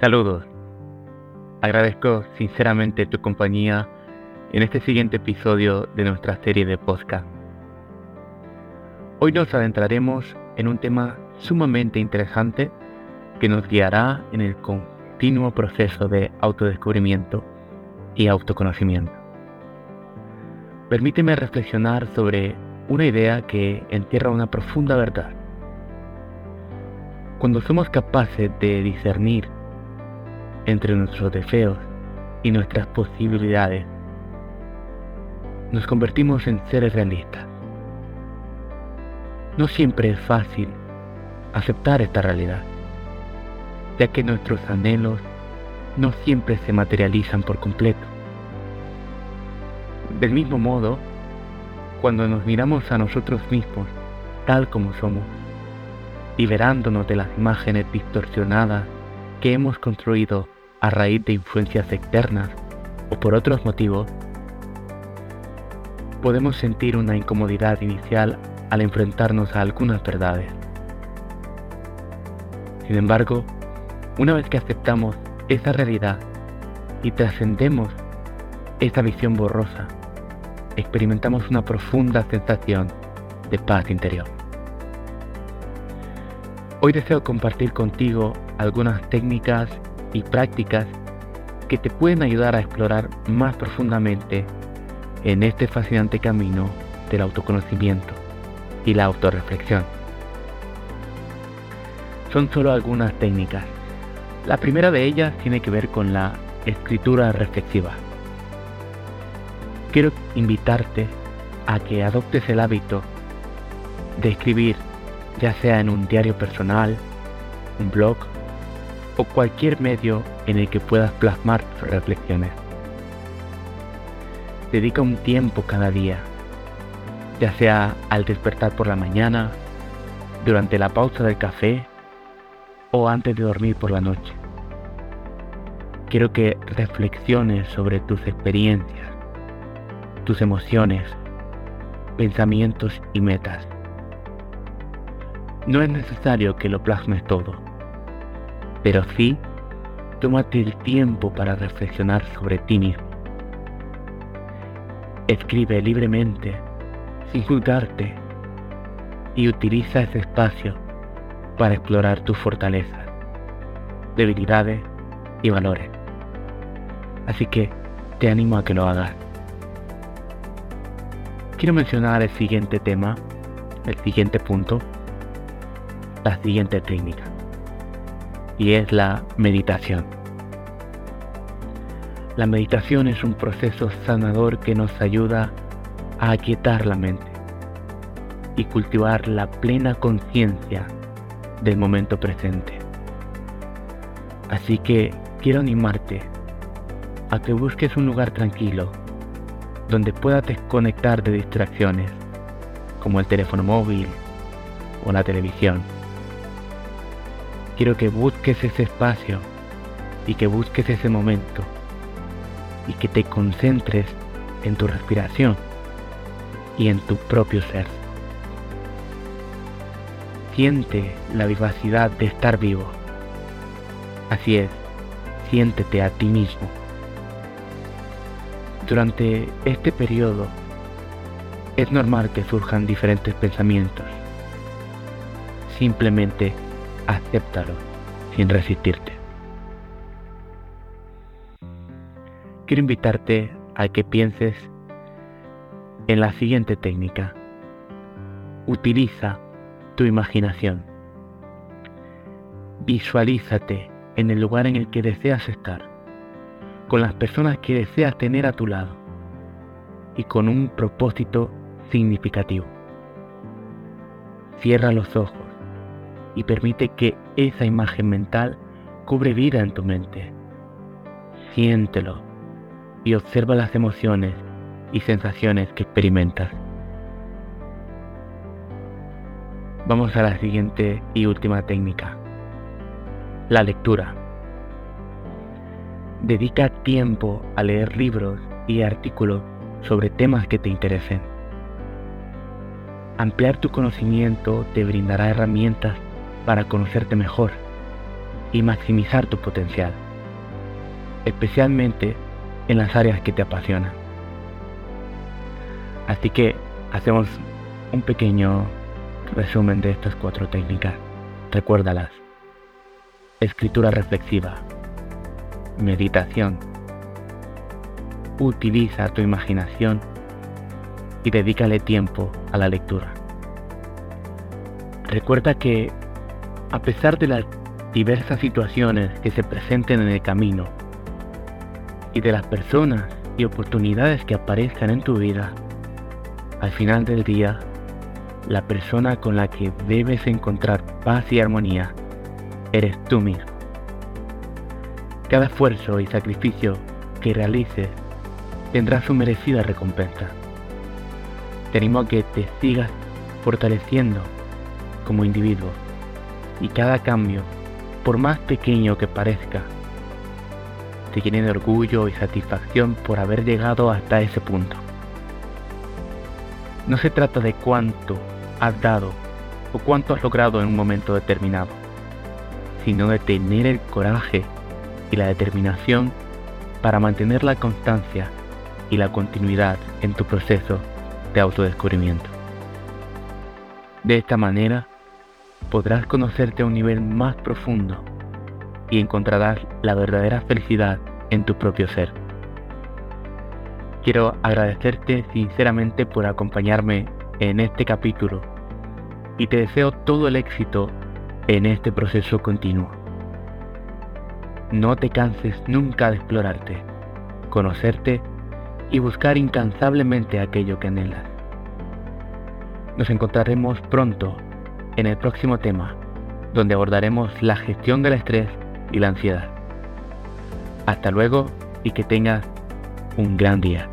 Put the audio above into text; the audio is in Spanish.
Saludos. Agradezco sinceramente tu compañía en este siguiente episodio de nuestra serie de podcast. Hoy nos adentraremos en un tema sumamente interesante que nos guiará en el continuo proceso de autodescubrimiento y autoconocimiento. Permíteme reflexionar sobre una idea que entierra una profunda verdad. Cuando somos capaces de discernir entre nuestros deseos y nuestras posibilidades, nos convertimos en seres realistas. No siempre es fácil aceptar esta realidad, ya que nuestros anhelos no siempre se materializan por completo. Del mismo modo, cuando nos miramos a nosotros mismos tal como somos, liberándonos de las imágenes distorsionadas que hemos construido a raíz de influencias externas o por otros motivos, podemos sentir una incomodidad inicial al enfrentarnos a algunas verdades. Sin embargo, una vez que aceptamos esa realidad y trascendemos esa visión borrosa, experimentamos una profunda sensación de paz interior. Hoy deseo compartir contigo algunas técnicas y prácticas que te pueden ayudar a explorar más profundamente en este fascinante camino del autoconocimiento y la autorreflexión. Son solo algunas técnicas. La primera de ellas tiene que ver con la escritura reflexiva. Quiero invitarte a que adoptes el hábito de escribir, ya sea en un diario personal, un blog o cualquier medio en el que puedas plasmar tus reflexiones. Dedica un tiempo cada día, ya sea al despertar por la mañana, durante la pausa del café o antes de dormir por la noche. Quiero que reflexiones sobre tus experiencias, tus emociones, pensamientos y metas. No es necesario que lo plasmes todo pero sí, tómate el tiempo para reflexionar sobre ti mismo. Escribe libremente, sin juzgarte, y utiliza ese espacio para explorar tus fortalezas, debilidades y valores. Así que te animo a que lo hagas. Quiero mencionar el siguiente tema, el siguiente punto, la siguiente técnica y es la meditación. La meditación es un proceso sanador que nos ayuda a aquietar la mente y cultivar la plena conciencia del momento presente. Así que quiero animarte a que busques un lugar tranquilo donde puedas desconectar de distracciones como el teléfono móvil o la televisión Quiero que busques ese espacio y que busques ese momento y que te concentres en tu respiración y en tu propio ser. Siente la vivacidad de estar vivo. Así es, siéntete a ti mismo. Durante este periodo es normal que surjan diferentes pensamientos. Simplemente acéptalo sin resistirte. Quiero invitarte a que pienses en la siguiente técnica. Utiliza tu imaginación. Visualízate en el lugar en el que deseas estar, con las personas que deseas tener a tu lado y con un propósito significativo. Cierra los ojos y permite que esa imagen mental cubre vida en tu mente. Siéntelo y observa las emociones y sensaciones que experimentas. Vamos a la siguiente y última técnica. La lectura. Dedica tiempo a leer libros y artículos sobre temas que te interesen. Ampliar tu conocimiento te brindará herramientas para conocerte mejor y maximizar tu potencial, especialmente en las áreas que te apasionan. Así que hacemos un pequeño resumen de estas cuatro técnicas. Recuérdalas. Escritura reflexiva. Meditación. Utiliza tu imaginación y dedícale tiempo a la lectura. Recuerda que, a pesar de las diversas situaciones que se presenten en el camino y de las personas y oportunidades que aparezcan en tu vida, al final del día, la persona con la que debes encontrar paz y armonía eres tú mismo. Cada esfuerzo y sacrificio que realices tendrá su merecida recompensa. Te animo a que te sigas fortaleciendo como individuo y cada cambio, por más pequeño que parezca, te llene de orgullo y satisfacción por haber llegado hasta ese punto. No se trata de cuánto has dado o cuánto has logrado en un momento determinado, sino de tener el coraje y la determinación para mantener la constancia y la continuidad en tu proceso de autodescubrimiento. De esta manera, podrás conocerte a un nivel más profundo y encontrarás la verdadera felicidad en tu propio ser. Quiero agradecerte sinceramente por acompañarme en este capítulo y te deseo todo el éxito en este proceso continuo. No te canses nunca de explorarte, conocerte y buscar incansablemente aquello que anhelas. Nos encontraremos pronto en el próximo tema, donde abordaremos la gestión del estrés y la ansiedad. Hasta luego y que tengas un gran día.